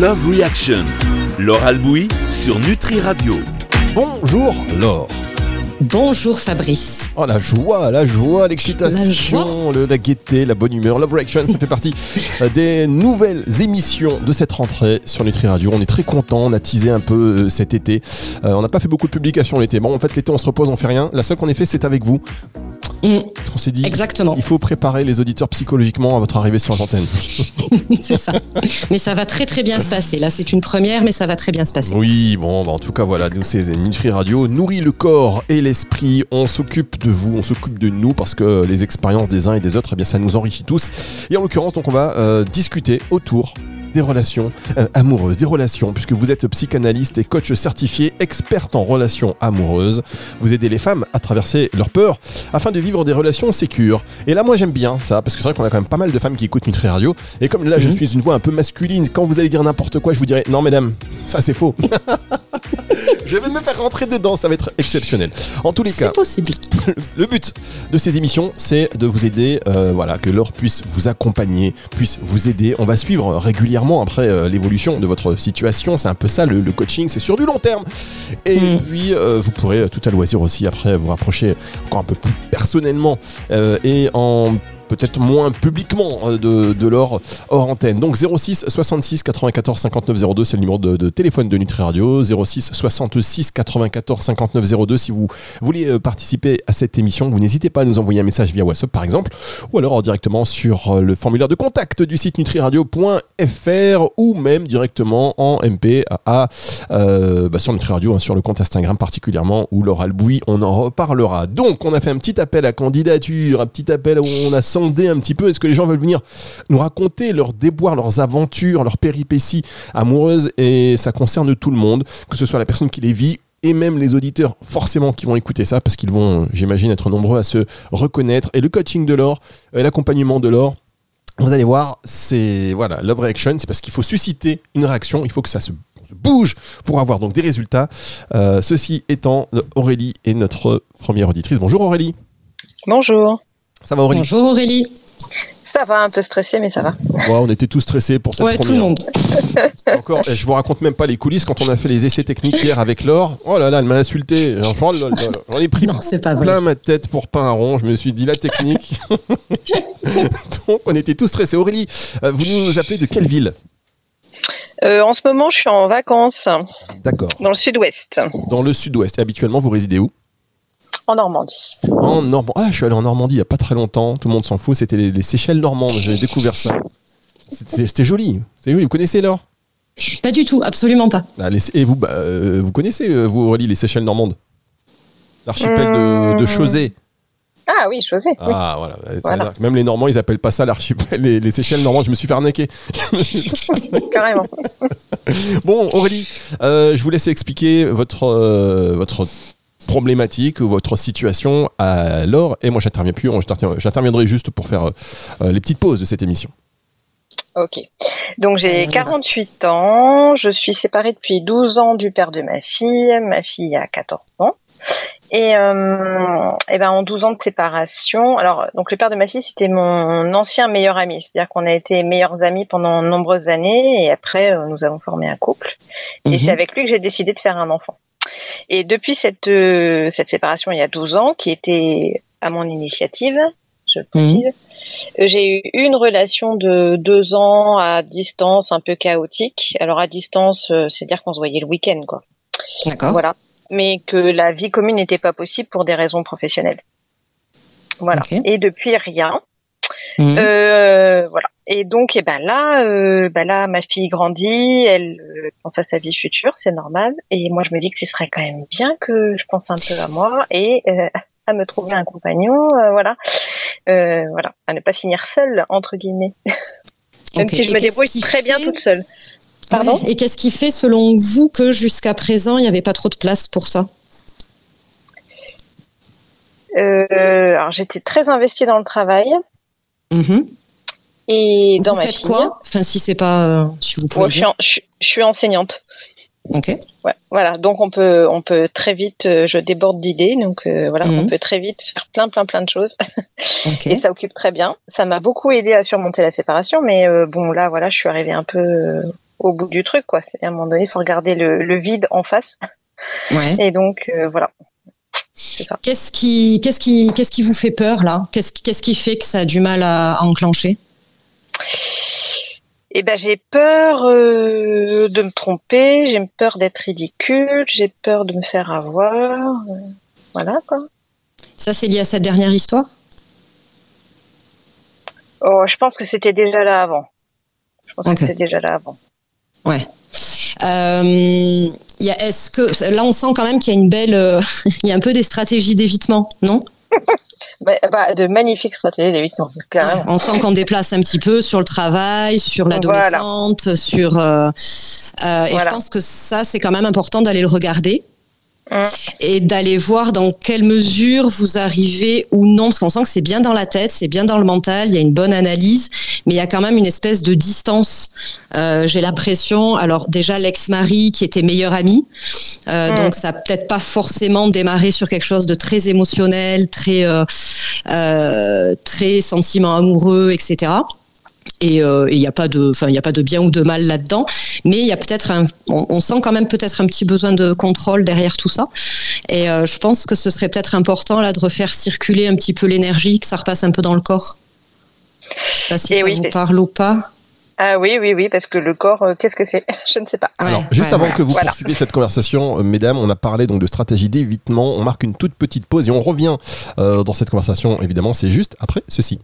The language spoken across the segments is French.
Love Reaction. Laure Albouy sur Nutri Radio. Bonjour Laure. Bonjour Fabrice. Oh la joie, la joie, l'excitation, le- la gaieté, la bonne humeur. Love Reaction, ça fait partie euh, des nouvelles émissions de cette rentrée sur Nutri Radio. On est très content, on a teasé un peu euh, cet été. Euh, on n'a pas fait beaucoup de publications l'été. Bon, en fait, l'été, on se repose, on fait rien. La seule qu'on ait fait, c'est avec vous. Mm, Parce qu'on s'est dit, Exactement. il faut préparer les auditeurs psychologiquement à votre arrivée sur l'antenne. c'est ça. Mais ça va très très bien se passer. Là, c'est une première, mais ça va très bien se passer. Oui, bon, bah, en tout cas, voilà, nous, c'est Nutri Radio, nourrit le corps et l'esprit. On s'occupe de vous, on s'occupe de nous parce que les expériences des uns et des autres, eh bien, ça nous enrichit tous. Et en l'occurrence, donc, on va euh, discuter autour des relations euh, amoureuses, des relations, puisque vous êtes psychanalyste et coach certifié, experte en relations amoureuses. Vous aidez les femmes à traverser leur peur afin de vivre des relations sécures. Et là, moi, j'aime bien ça, parce que c'est vrai qu'on a quand même pas mal de femmes qui écoutent Nutri Radio. Et comme là, je Mhm. suis une voix un peu masculine, quand vous allez dire n'importe quoi, je vous dirai non, mesdames, ça c'est faux. je vais me faire rentrer dedans, ça va être exceptionnel. En tous les cas, possible. le but de ces émissions, c'est de vous aider, euh, voilà, que Laure puisse vous accompagner, puisse vous aider. On va suivre régulièrement après euh, l'évolution de votre situation. C'est un peu ça, le, le coaching, c'est sur du long terme. Et Mm. puis, euh, vous pourrez tout à loisir aussi après vous rapprocher encore un peu plus personnellement et en peut-être moins publiquement euh, de, de Laure hors antenne. Donc 06 66 94 59 02, c'est le numéro de, téléphone de Nutri Radio. 06 66 94 59 02 si vous voulez euh, participer à cette émission, vous n'hésitez pas à nous envoyer un message via WhatsApp par exemple, ou alors euh, directement sur le formulaire de contact du site nutriradio.fr ou même directement en MP à, bah, sur Nutri Radio, hein, sur le compte Instagram particulièrement, où Laura Albouy, on en reparlera. Donc on a fait un petit appel à candidature, un petit appel où on a un petit peu, est-ce que les gens veulent venir nous raconter leurs déboires, leurs aventures, leurs péripéties amoureuses, et ça concerne tout le monde, que ce soit la personne qui les vit et même les auditeurs forcément qui vont écouter ça parce qu'ils vont, j'imagine, être nombreux à se reconnaître. Et le coaching de l'or, euh, l'accompagnement de l'or, vous allez voir, c'est voilà, love reaction, c'est parce qu'il faut susciter une réaction, il faut que ça se bouge pour avoir donc des résultats. Euh, ceci étant, Aurélie est notre première auditrice. Bonjour Aurélie. Bonjour. Ça va Aurélie Bonjour Aurélie. Ça va, un peu stressé, mais ça va. Ouais, On était tous stressés pour cette Ouais, tout le monde. Encore, eh, je vous raconte même pas les coulisses quand on a fait les essais techniques hier avec Laure. Oh là là, elle m'a insulté. J'en ai pris Non, vrai. plein ma tête pour pas un rond. Je me suis dit la technique. Donc on était tous stressés. Aurélie, euh, vous nous appelez de quelle ville Euh, en ce moment, je suis en vacances D'accord. dans le sud-ouest, Dans le sud-ouest. Et habituellement, vous résidez où? En Normandie. En Normandie. Ah, je suis allé en Normandie il y a pas très longtemps. Tout le monde s'en fout. C'était les, les Seychelles normandes. J'ai découvert ça. C'était joli. Joli. Vous connaissez Laure? Pas du tout, absolument pas. Ah, les- Et vous, bah, euh, vous connaissez, euh, vous, Aurélie, les Seychelles normandes? L'archipel de, de Mmh. Chausey. Ah oui, oui. Ah, voilà. Que Même les Normands, ils appellent pas ça l'archipel. Les, les Seychelles normandes, je me suis fait arnaquer. Carrément. Bon, Aurélie, euh, je vous laisse expliquer votre, euh, votre problématique ou votre situation Laure. Et moi, j'interviens plus. J'interviendrai juste pour faire euh, les petites pauses de cette émission. Ok. Donc j'ai 48 ans, je suis séparée depuis 12 ans du père de ma fille, ma fille a 14 ans. Et, euh, et ben en 12 ans de séparation, alors donc le père de ma fille c'était mon ancien meilleur ami, c'est-à-dire qu'on a été meilleurs amis pendant de nombreuses années et après euh, nous avons formé un couple. Et Mhm. c'est avec lui que j'ai décidé de faire un enfant. Et depuis cette euh, cette séparation il y a 12 ans, qui était à mon initiative, je précise, euh, j'ai eu une relation de deux ans à distance, un peu chaotique. Alors à distance, euh, c'est-à-dire qu'on se voyait le week-end, quoi. D'accord. Voilà. Mais que la vie commune n'était pas possible pour des raisons professionnelles. Voilà. Et depuis rien. Mhm. Euh, voilà. Et donc, eh ben là, euh, ben là, ma fille grandit, elle euh, pense à sa vie future, c'est normal. Et moi, je me dis que ce serait quand même bien que je pense un peu à moi et euh, à me trouver un compagnon, euh, voilà, euh, voilà, à ne pas finir seule entre guillemets. Même si je Et me débrouille très bien toute seule. Pardon Ouais. Et qu'est-ce qui fait, selon vous, que jusqu'à présent, il n'y avait pas trop de place pour ça? Euh, alors j'étais très investie dans le travail Mhm. et dans Vous ma faites quoi Enfin, si c'est pas, euh, si vous pouvez. Le je, suis dire. en- je- je suis enseignante. Ok. Ouais, voilà, donc on peut, on peut très vite, euh, je déborde d'idées, donc euh, voilà, Mhm. on peut très vite faire plein, plein, plein de choses, et ça occupe très bien. Ça m'a beaucoup aidé à surmonter la séparation, mais euh, bon, là, voilà, je suis arrivée un peu euh, au bout du truc, quoi. C'est à un moment donné, il faut regarder le, vide en face. Ouais. Et donc, voilà. Qu'est-ce qui, qu'est-ce qui, qu'est-ce qui vous fait peur là? Qu'est-ce, qu'est-ce qui fait que ça a du mal à, enclencher? Eh ben, j'ai peur de me tromper, j'ai peur d'être ridicule, j'ai peur de me faire avoir. voilà quoi. Ça, c'est lié à cette dernière histoire? Oh, je pense que c'était déjà là avant. Je pense que c'était déjà là avant. Ouais. Euh, est-ce que là, on sent quand même qu'il y a une belle, euh, il y a un peu des stratégies d'évitement, non? Bah, bah, de magnifiques stratégies d'évitement. on sent qu'on déplace un petit peu sur le travail, sur l'adolescente, sur. Euh, et je pense que ça, c'est quand même important d'aller le regarder et d'aller voir dans quelle mesure vous arrivez ou non, parce qu'on sent que c'est bien dans la tête, c'est bien dans le mental, il y a une bonne analyse, mais il y a quand même une espèce de distance. Euh, J'ai l'impression, alors déjà l'ex-mari qui était meilleur ami, euh, donc ça peut-être pas forcément démarré sur quelque chose de très émotionnel, très euh, euh très sentiment amoureux, etc et il euh, n'y a pas de enfin il a pas de bien ou de mal là-dedans mais il y a peut-être un on, sent quand même peut-être un petit besoin de contrôle derrière tout ça et euh, je pense que ce serait peut-être important là de refaire circuler un petit peu l'énergie que ça repasse un peu dans le corps je sais pas si ça vous parle ou pas ah oui, oui, oui, parce que le corps, euh, qu'est-ce que c'est? Je ne sais pas. Alors, juste avant que vous poursuiviez cette conversation, mesdames, on a parlé donc de stratégie d'évitement. On marque une toute petite pause et on revient dans cette conversation. Évidemment, c'est juste après ceci.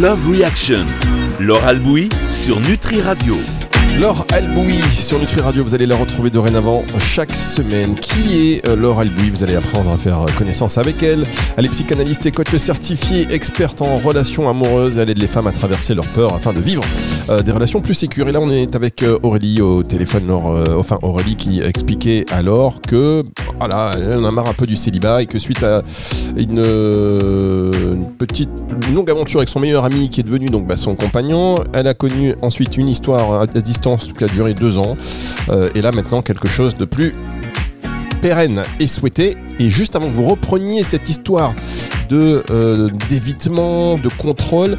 Love Reaction. Laure Albouy sur Nutri Radio. Laure Albouy sur Nutri Radio, vous allez la retrouver dorénavant chaque semaine. Qui est euh, Laure Albouy? Vous allez apprendre à faire connaissance avec elle. Elle est psychanalyste et coach certifiée, experte en relations amoureuses. Elle aide les femmes à traverser leur peur afin de vivre euh, des relations plus sécures. Et là, on est avec euh, Aurélie au téléphone. Laure, enfin, Aurélie qui expliquait alors que voilà, elle en a marre un peu du célibat et que suite à une, petite longue aventure avec son meilleur ami qui est devenu donc bah, son compagnon, elle a connu ensuite une histoire à distance qui a duré deux ans. Euh, et là maintenant quelque chose de plus pérenne et souhaité. Et juste avant que vous repreniez cette histoire de euh, d'évitement, de contrôle,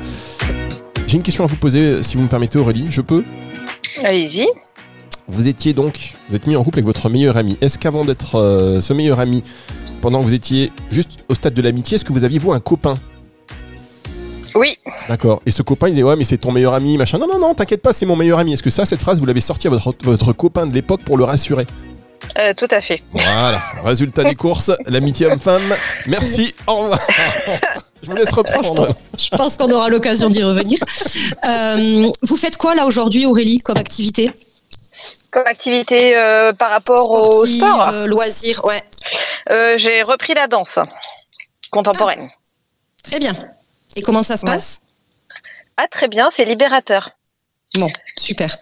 j'ai une question à vous poser, si vous me permettez, Aurélie. Je peux? Allez-y. Vous étiez donc, vous êtes mis en couple avec votre meilleur ami. Est-ce qu'avant d'être euh, ce meilleur ami, pendant que vous étiez juste au stade de l'amitié, est-ce que vous aviez vous un copain? Oui. D'accord. Et ce copain, il disait Ouais, mais c'est ton meilleur ami, machin. Non, non, non, t'inquiète pas, c'est mon meilleur ami. Est-ce que ça, cette phrase, vous l'avez sortie à votre, votre copain de l'époque pour le rassurer euh, tout à fait. Voilà, résultat des courses, l'amitié homme-femme. Merci, au revoir. Je vous laisse reprendre. Je pense qu'on aura l'occasion d'y revenir. Euh, vous faites quoi là aujourd'hui, Aurélie, comme activité Comme activité euh, par rapport au sport Loisirs, ouais. J'ai repris la danse contemporaine. Ah, très bien. Et comment ça se passe? Ah, très bien, c'est libérateur. Bon, super.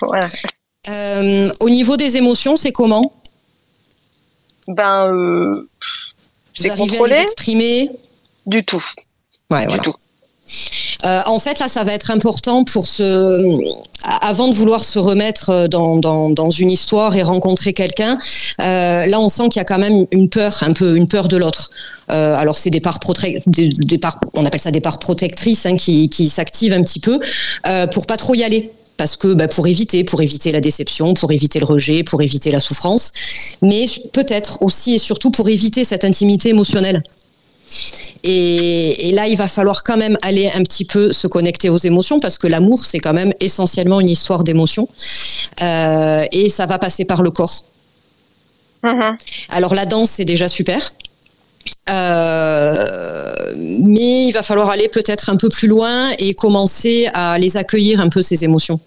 Euh, au niveau des émotions, c'est comment? Ben, euh, vous arrivez à les exprimer? Du tout. Ouais, du tout. Euh, en fait, là, ça va être important pour se, avant de vouloir se remettre dans, dans, une histoire et rencontrer quelqu'un. Euh, là, on sent qu'il y a quand même une peur, un peu une peur de l'autre. Euh, alors c'est des parts, des, des parts, on appelle ça des parts protectrices hein, qui, qui s'activent un petit peu euh, pour pas trop y aller parce que bah, pour éviter, pour éviter la déception, pour éviter le rejet, pour éviter la souffrance, mais peut-être aussi et surtout pour éviter cette intimité émotionnelle. Et, là, il va falloir quand même aller un petit peu se connecter aux émotions parce que l'amour, c'est quand même essentiellement une histoire d'émotions. Euh, et ça va passer par le corps. Mm-hmm. Alors la danse, c'est déjà super. Euh, mais il va falloir aller peut-être un peu plus loin et commencer à les accueillir un peu ces émotions.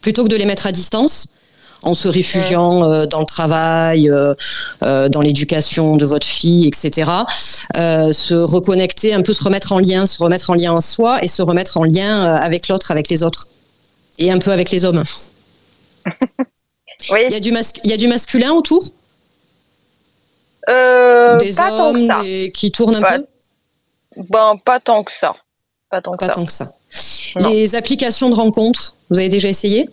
Plutôt que de les mettre à distance, en se réfugiant euh, dans le travail, euh, dans l'éducation de votre fille, etc. se reconnecter, un peu se remettre en lien, se remettre en lien en soi et se remettre en lien avec l'autre, avec les autres. Et un peu avec les hommes. oui. Il y, a du il y a du masculin autour? Euh, des hommes qui tournent un peu? Ben, pas tant que ça. Pas tant que ça. Les applications de rencontres, vous avez déjà essayé?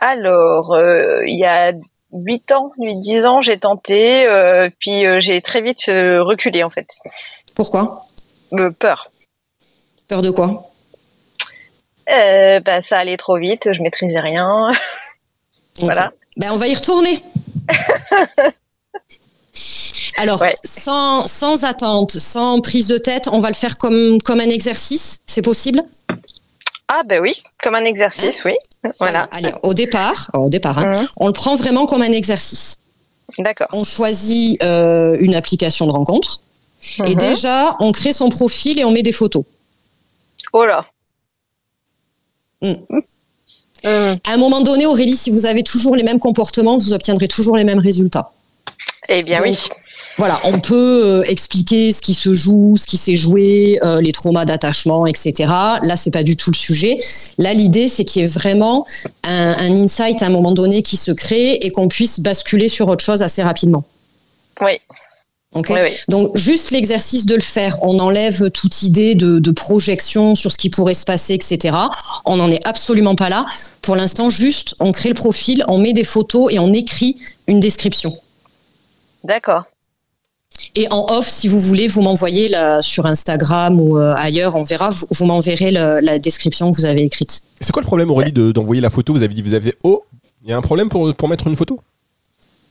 Alors, euh, il y a 8 ans, 8, 10 ans, j'ai tenté, puis j'ai très vite reculé en fait. Pourquoi? Peur. Peur de quoi? Bah, Ça allait trop vite, je maîtrisais rien. voilà. Ben, on va y retourner. Alors, sans, sans, attente, sans prise de tête, on va le faire comme, comme un exercice, c'est possible? Ah ben oui, comme un exercice, oui. Voilà. Allez, au départ, au départ hein, mhm. on le prend vraiment comme un exercice. D'accord. On choisit euh, une application de rencontre et mhm. déjà, on crée son profil et on met des photos. Oh là mm. À un moment donné, Aurélie, si vous avez toujours les mêmes comportements, vous obtiendrez toujours les mêmes résultats. Eh bien oui. Voilà, on peut euh, expliquer ce qui se joue, ce qui s'est joué, euh, les traumas d'attachement, etc. Là, c'est pas du tout le sujet. Là, l'idée, c'est qu'il y ait vraiment un, insight à un moment donné qui se crée et qu'on puisse basculer sur autre chose assez rapidement. Oui. Donc juste l'exercice de le faire, on enlève toute idée de, projection sur ce qui pourrait se passer, etc. On n'en est absolument pas là. Pour l'instant, juste on crée le profil, on met des photos et on écrit une description. D'accord. Et en off, si vous voulez, vous m'envoyez sur Instagram ou euh, ailleurs, on verra, vous, m'enverrez la description que vous avez écrite. C'est quoi le problème, Aurélie, d'envoyer la photo? Vous avez dit, vous avez oh, il y a un problème pour, pour mettre une photo?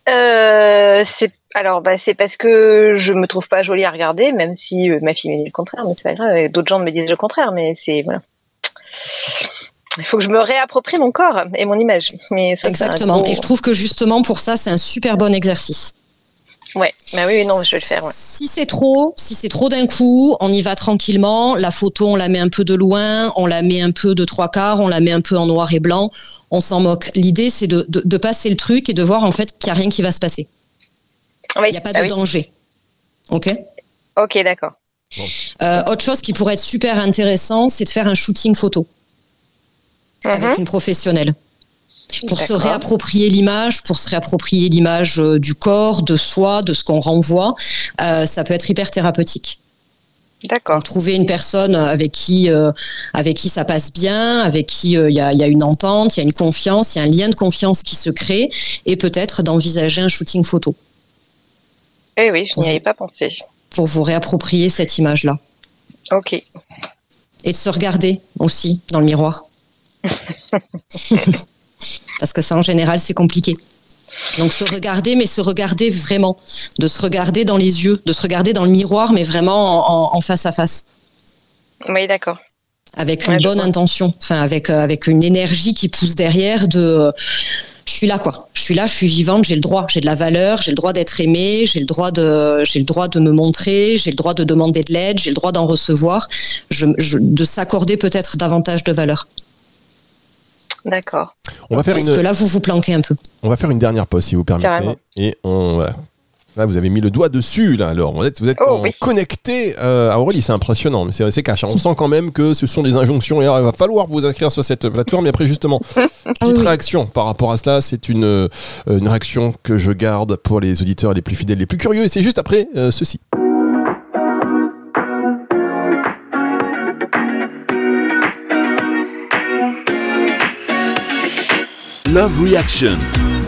Euh, c'est alors bah, c'est parce que je me trouve pas jolie à regarder, même si euh, ma fille me dit le contraire, mais c'est pas grave. D'autres gens me disent le contraire, mais c'est voilà. Il faut que je me réapproprie mon corps et mon image. Mais Exactement. Et je trouve que justement pour ça, c'est un super bon exercice. Ouais, bah oui, non, je vais le faire. Si c'est trop, si c'est trop d'un coup, on y va tranquillement. La photo, on la met un peu de loin, on la met un peu de trois quarts, on la met un peu en noir et blanc. On s'en moque. L'idée, c'est de, passer le truc et de voir en fait qu'il n'y a rien qui va se passer. Il n'y a pas de ah danger. Ok? Ok, d'accord. Euh, autre chose qui pourrait être super intéressant, c'est de faire un shooting photo avec mhm. une professionnelle pour se réapproprier l'image, pour se réapproprier l'image euh, du corps, de soi, de ce qu'on renvoie. Euh, ça peut être hyper thérapeutique. D'accord. Trouver une personne avec qui, euh, avec qui ça passe bien, avec qui il y, a, y, a, une entente, il y a une confiance, il y a un lien de confiance qui se crée, et peut-être d'envisager un shooting photo. Eh oui, je n'y avais pas pensé. Pour vous réapproprier cette image-là. Ok. Et de se regarder aussi dans le miroir. parce que ça en général c'est compliqué. Donc se regarder, mais se regarder vraiment, de se regarder dans les yeux, de se regarder dans le miroir, mais vraiment en, face à face. Oui, d'accord. Avec une bonne intention, enfin avec euh, avec une énergie qui pousse derrière de euh, je suis là quoi. Je suis là, je suis vivante, j'ai le droit, j'ai de la valeur, j'ai le droit d'être aimée, j'ai le droit de j'ai le droit de me montrer, j'ai le droit de demander de l'aide, j'ai le droit d'en recevoir, de s'accorder peut-être davantage de valeur. D'accord. On va faire Parce que là, vous vous planquez un peu. On va faire une dernière pause, si vous permettez. Et on. Là, vous avez mis le doigt dessus, là. Alors, vous êtes, vous êtes oh, connecté euh, à Aurélie, c'est impressionnant, mais c'est cash. On sent quand même que ce sont des injonctions. Et il va falloir vous inscrire sur cette plateforme. Mais après, justement, petite réaction par rapport à cela. C'est une, euh, une réaction que je garde pour les auditeurs les plus fidèles, les plus curieux. Et c'est juste après euh, ceci. Love Reaction.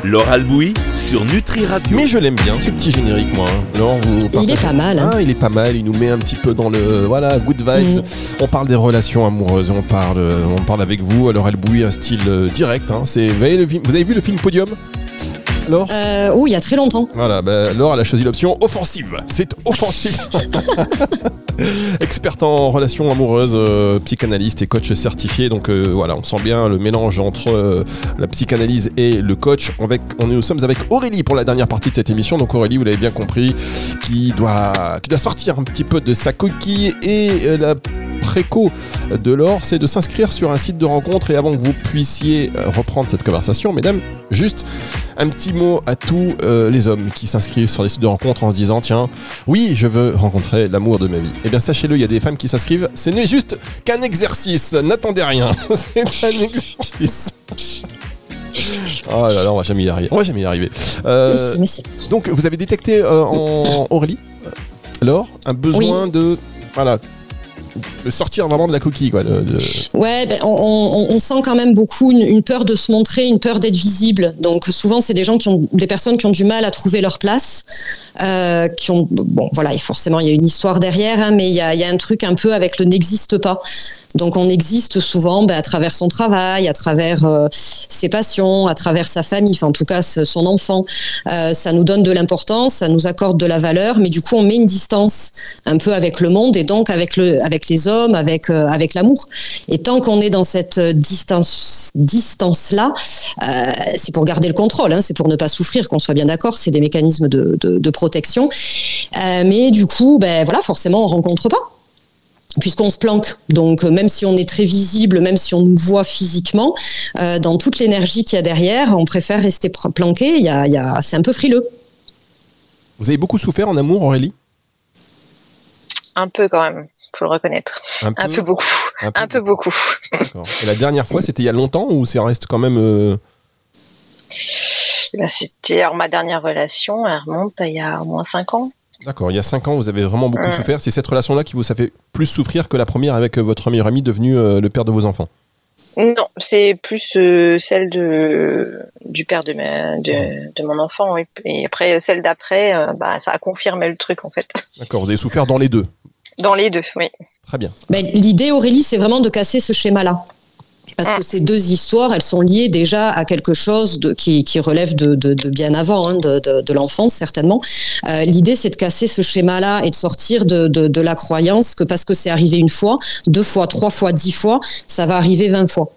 Laure Albouy sur Nutri Radio. Mais je l'aime bien ce petit générique moi. Hein. il est pas mal. Hein. Ah, il est pas mal. Il nous met un petit peu dans le voilà good vibes. Mm. On parle des relations amoureuses. On parle, on parle avec vous. Alors Albouy un style euh, direct. Hein. C'est vous avez, vous avez vu le film Podium? Laure? Euh, Oh, il y a très longtemps. Voilà, bah, Laure, elle a choisi l'option offensive. C'est offensif. Experte en relations amoureuses, euh, psychanalyste et coach certifié. Donc euh, voilà, on sent bien le mélange entre euh, la psychanalyse et le coach. On nous sommes avec Aurélie pour la dernière partie de cette émission. Donc Aurélie, vous l'avez bien compris, qui doit, qui doit sortir un petit peu de sa coquille et la préco de l'or, c'est de s'inscrire sur un site de rencontre. Et avant que vous puissiez reprendre cette conversation, mesdames, juste un petit mot à tous les hommes qui s'inscrivent sur les sites de rencontre en se disant tiens, oui, je veux rencontrer l'amour de ma vie. Eh bien, sachez-le, il y a des femmes qui s'inscrivent. Ce n'est juste qu'un exercice. N'attendez rien. C'est un exercice. Oh là là, on va jamais y arriver. On va jamais y arriver. Euh, donc, vous avez détecté euh, en Aurélie, alors, un besoin de. Voilà. Sortir vraiment de la coquille. Quoi, Ouais, ben, on, sent quand même beaucoup une, peur de se montrer, une peur d'être visible. Donc souvent, c'est des gens qui ont, des personnes qui ont du mal à trouver leur place, euh, qui ont, bon, voilà, et forcément, il y a une histoire derrière, hein, mais il y a, y a, un truc un peu avec le n'existe pas. Donc on existe souvent ben, à travers son travail, à travers euh, ses passions, à travers sa famille, enfin en tout cas son enfant. Euh, ça nous donne de l'importance, ça nous accorde de la valeur, mais du coup on met une distance un peu avec le monde et donc avec le, avec les hommes, avec euh, avec l'amour. Et tant qu'on est dans cette distance distance là, c'est pour garder le contrôle, hein, c'est pour ne pas souffrir, qu'on soit bien d'accord. C'est des mécanismes de, de, protection. mais du coup, ben voilà, forcément on rencontre pas puisqu'on se planque. Donc euh, même si on est très visible, même si on nous voit physiquement, euh, dans toute l'énergie qu'il y a derrière, on préfère rester planqué. Y a, c'est un peu frileux. Vous avez beaucoup souffert en amour, Aurélie? Un peu quand même, faut le reconnaître. Un peu, beaucoup. Un peu, beaucoup. Et la dernière fois, c'était il y a longtemps ou ça reste quand même euh... Ben, C'était ma dernière relation, elle remonte à il y a au moins 5 ans. D'accord, il y a 5 ans, vous avez vraiment beaucoup souffert. C'est cette relation-là qui vous a fait plus souffrir que la première avec euh, votre meilleur ami devenu euh, le père de vos enfants? Non, c'est plus euh, celle de, du père de, de, mon enfant. Et après, celle d'après, bah, ça a confirmé le truc en fait. D'accord, vous avez souffert dans les deux? Dans les deux, oui. Très bien. L'idée, Aurélie, c'est vraiment de casser ce schéma-là parce que ces deux histoires, elles sont liées déjà à quelque chose de, qui, qui, relève de, de, de bien avant, hein, de, de l'enfance certainement. Euh, L'idée, c'est de casser ce schéma-là et de sortir de, la croyance que parce que c'est arrivé une fois, deux fois, trois fois, dix fois, ça va arriver vingt fois.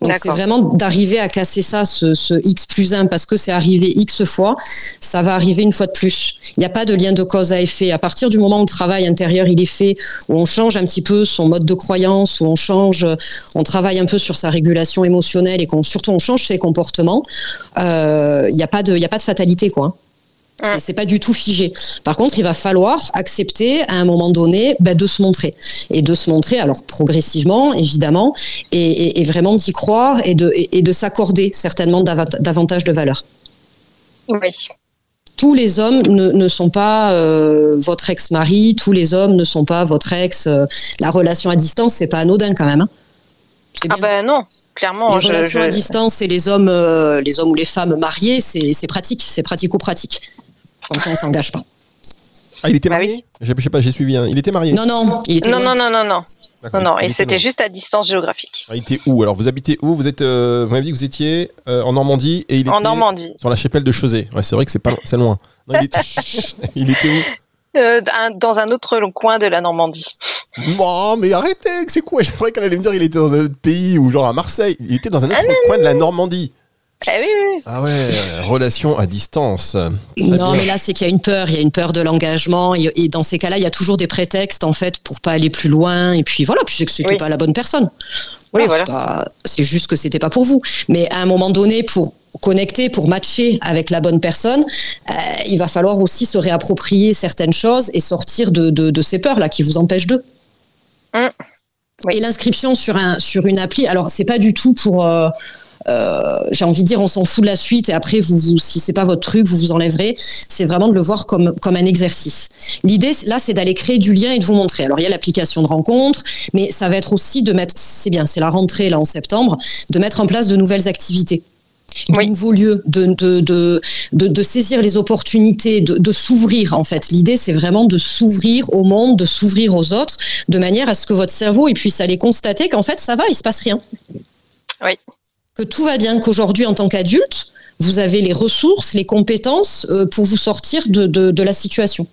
Donc c'est vraiment d'arriver à casser ça, ce, ce, X plus 1, parce que c'est arrivé X fois, ça va arriver une fois de plus. Il n'y a pas de lien de cause à effet. À partir du moment où le travail intérieur il est fait, où on change un petit peu son mode de croyance, où on change, on travaille un peu sur sa régulation émotionnelle et qu'on surtout on change ses comportements, euh, il n'y a pas de, a pas de fatalité quoi. C'est pas du tout figé. Par contre, il va falloir accepter à un moment donné bah, de se montrer et de se montrer, alors progressivement évidemment, et, vraiment d'y croire et de, et, de s'accorder certainement davantage de valeur. Oui. Tous les hommes ne, sont pas euh, votre ex-mari, tous les hommes ne sont pas votre ex. Euh, la relation à distance, c'est pas anodin quand même. Hein. ah ben non, clairement. Les relations à distance et les hommes, euh, les hommes ou les femmes mariés, c'est pratique, c'est pratico-pratique. Comme ça, on s'engage pas. Ah, il était bah marié? Je sais pas, j'ai suivi. Il était marié? Non, non, il était non, non, non, non, non, non. Non, et c'était juste à distance géographique. Ah, il était où? Alors, vous habitez où? Vous êtes, euh, vous m'avez dit que vous étiez euh, en Normandie et il en Normandie. sur la chapelle de Chausey. Ouais, c'est vrai que c'est pas, c'est loin. il, était... il, était... où? Euh, dans un autre coin de la Normandie. Non, mais arrêtez, c'est quoi? J'aimerais qu'elle allait me dire qu'il était dans un autre pays ou genre à Marseille. Il était dans un autre coin de la Normandie. Ah oui, Ah ouais, relation à distance. Non, mais là, c'est qu'il y a une peur. Il y a une peur de l'engagement. Et, dans ces cas-là, il y a toujours des prétextes, en fait, pour pas aller plus loin. Et puis voilà, puis c'est que c'était pas la bonne personne. oui, voilà. C'est juste que c'était pas pour vous. Mais à un moment donné, pour connecter, pour matcher avec la bonne personne, euh, il va falloir aussi se réapproprier certaines choses et sortir de, de, ces peurs-là qui vous empêchent d'eux. Hum. Et l'inscription sur, un, sur une appli, alors c'est pas du tout pour... Euh, j'ai envie de dire, on s'en fout de la suite et après, vous, vous si c'est pas votre truc, vous vous enlèverez. C'est vraiment de le voir comme, comme un exercice. L'idée, là, c'est d'aller créer du lien et de vous montrer. Alors, il y a l'application de rencontre, mais ça va être aussi de mettre, c'est bien, c'est la rentrée là en septembre, de mettre en place de nouvelles activités de nouveaux lieux, de, de, de, de, saisir les opportunités, de, de s'ouvrir en fait. L'idée, c'est vraiment de s'ouvrir au monde, de s'ouvrir aux autres, de manière à ce que votre cerveau il puisse aller constater qu'en fait, ça va, il se passe rien. Oui que tout va bien, qu'aujourd'hui, en tant qu'adulte, vous avez les ressources, les compétences euh, pour vous sortir de, de, la situation.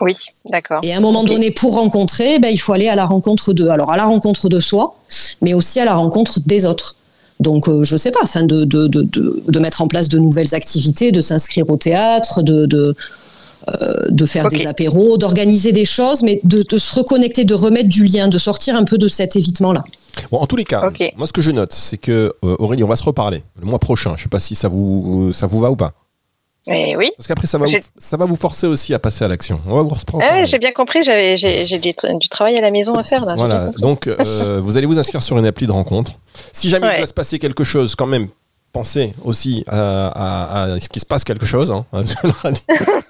Oui, d'accord. Et à un moment donné, pour rencontrer, ben, il faut aller à la rencontre d'eux. Alors, à la rencontre de soi, mais aussi à la rencontre des autres. Donc, euh, je ne sais pas, afin de, de, de, mettre en place de nouvelles activités, de s'inscrire au théâtre, de, de, euh, faire des apéros, d'organiser des choses, mais de, se reconnecter, de remettre du lien, de sortir un peu de cet évitement-là. Bon, en tous les cas, moi ce que je note, c'est que euh, Aurélie, on va se reparler le mois prochain. Je sais pas si ça vous, ça vous va ou pas. Eh oui. Parce qu'après, ça, va vous, ça va vous forcer aussi à passer à l'action. On va vous reprendre. Ah j'ai bien compris, j'ai, j'ai du travail à la maison à faire. Là, voilà, donc euh, vous allez vous inscrire sur une appli de rencontre. Si jamais il doit se passer quelque chose, quand même, pensez aussi à, ce qu'il se passe quelque chose. Hein,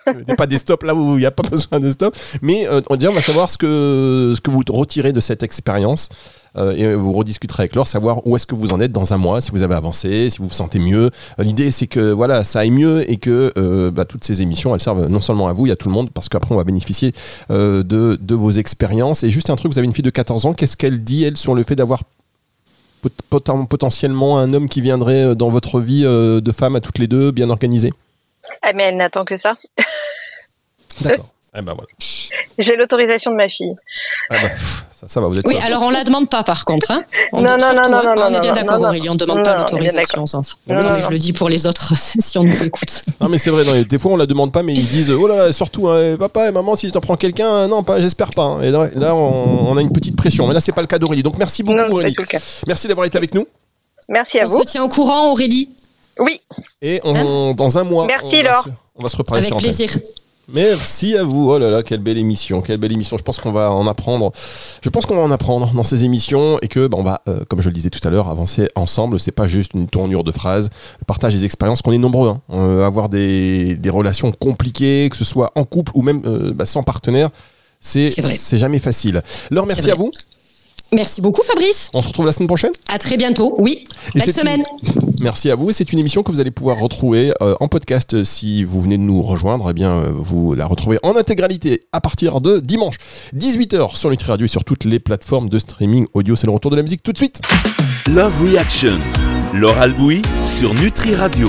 mettez pas des stops là où il n'y a pas besoin de stop. Mais euh, on va savoir ce que, ce que vous retirez de cette expérience. Euh, et vous rediscuterez avec Laure, savoir où est-ce que vous en êtes dans un mois, si vous avez avancé, si vous vous sentez mieux. Euh, l'idée, c'est que voilà, ça aille mieux et que bah, toutes ces émissions, elles servent non seulement à vous, il y a tout le monde, parce qu'après, on va bénéficier de vos expériences. Et juste un truc, vous avez une fille de 14 ans, qu'est-ce qu'elle dit, elle, sur le fait d'avoir potentiellement un homme qui viendrait dans votre vie de femme à toutes les deux, bien organisée ah, mais elle n'attend que ça. D'accord. Eh ben voilà. J'ai l'autorisation de ma fille. Ah bah, ça, va, vous êtes Oui, alors on la demande pas par contre. Hein. non, non, non, non, non, On est bien d'accord, Aurélie, on ne demande pas l'autorisation aux enfants. je le dis pour les autres, si on nous écoute. Non, mais c'est vrai, des fois on la demande pas, mais ils disent Oh là là, surtout, hein, papa et maman, si tu en prends quelqu'un, non, pas, j'espère pas. Hein. Et là, on, a une petite pression. Mais là, c'est pas le cas d'Aurélie. Donc merci beaucoup, Aurélie. Merci d'avoir été avec nous. Merci à vous. On se tient au courant, Aurélie. Oui. Et dans un mois, Merci, Laure. on va se reparler Avec plaisir. Merci à vous. Oh là là, quelle belle émission, quelle belle émission. Je pense qu'on va en apprendre. Je pense qu'on va en apprendre dans ces émissions et que bah, on va, euh, comme je le disais tout à l'heure, avancer ensemble. C'est pas juste une tournure de phrases, le partage des expériences. Qu'on est nombreux, hein. euh, avoir des, relations compliquées, que ce soit en couple ou même euh, bah, sans partenaire, c'est jamais facile. Laure, merci à vous. Merci beaucoup Fabrice. On se retrouve la semaine prochaine À très bientôt, oui. Belle semaine. Merci à vous. Et c'est une émission que vous allez pouvoir retrouver euh, en podcast si vous venez de nous rejoindre. Eh bien, euh, vous la retrouvez en intégralité à partir de dimanche 18h sur Nutri Radio et sur toutes les plateformes de streaming audio. C'est le retour de la musique tout de suite. Love Reaction. Laure Albouy sur Nutri Radio.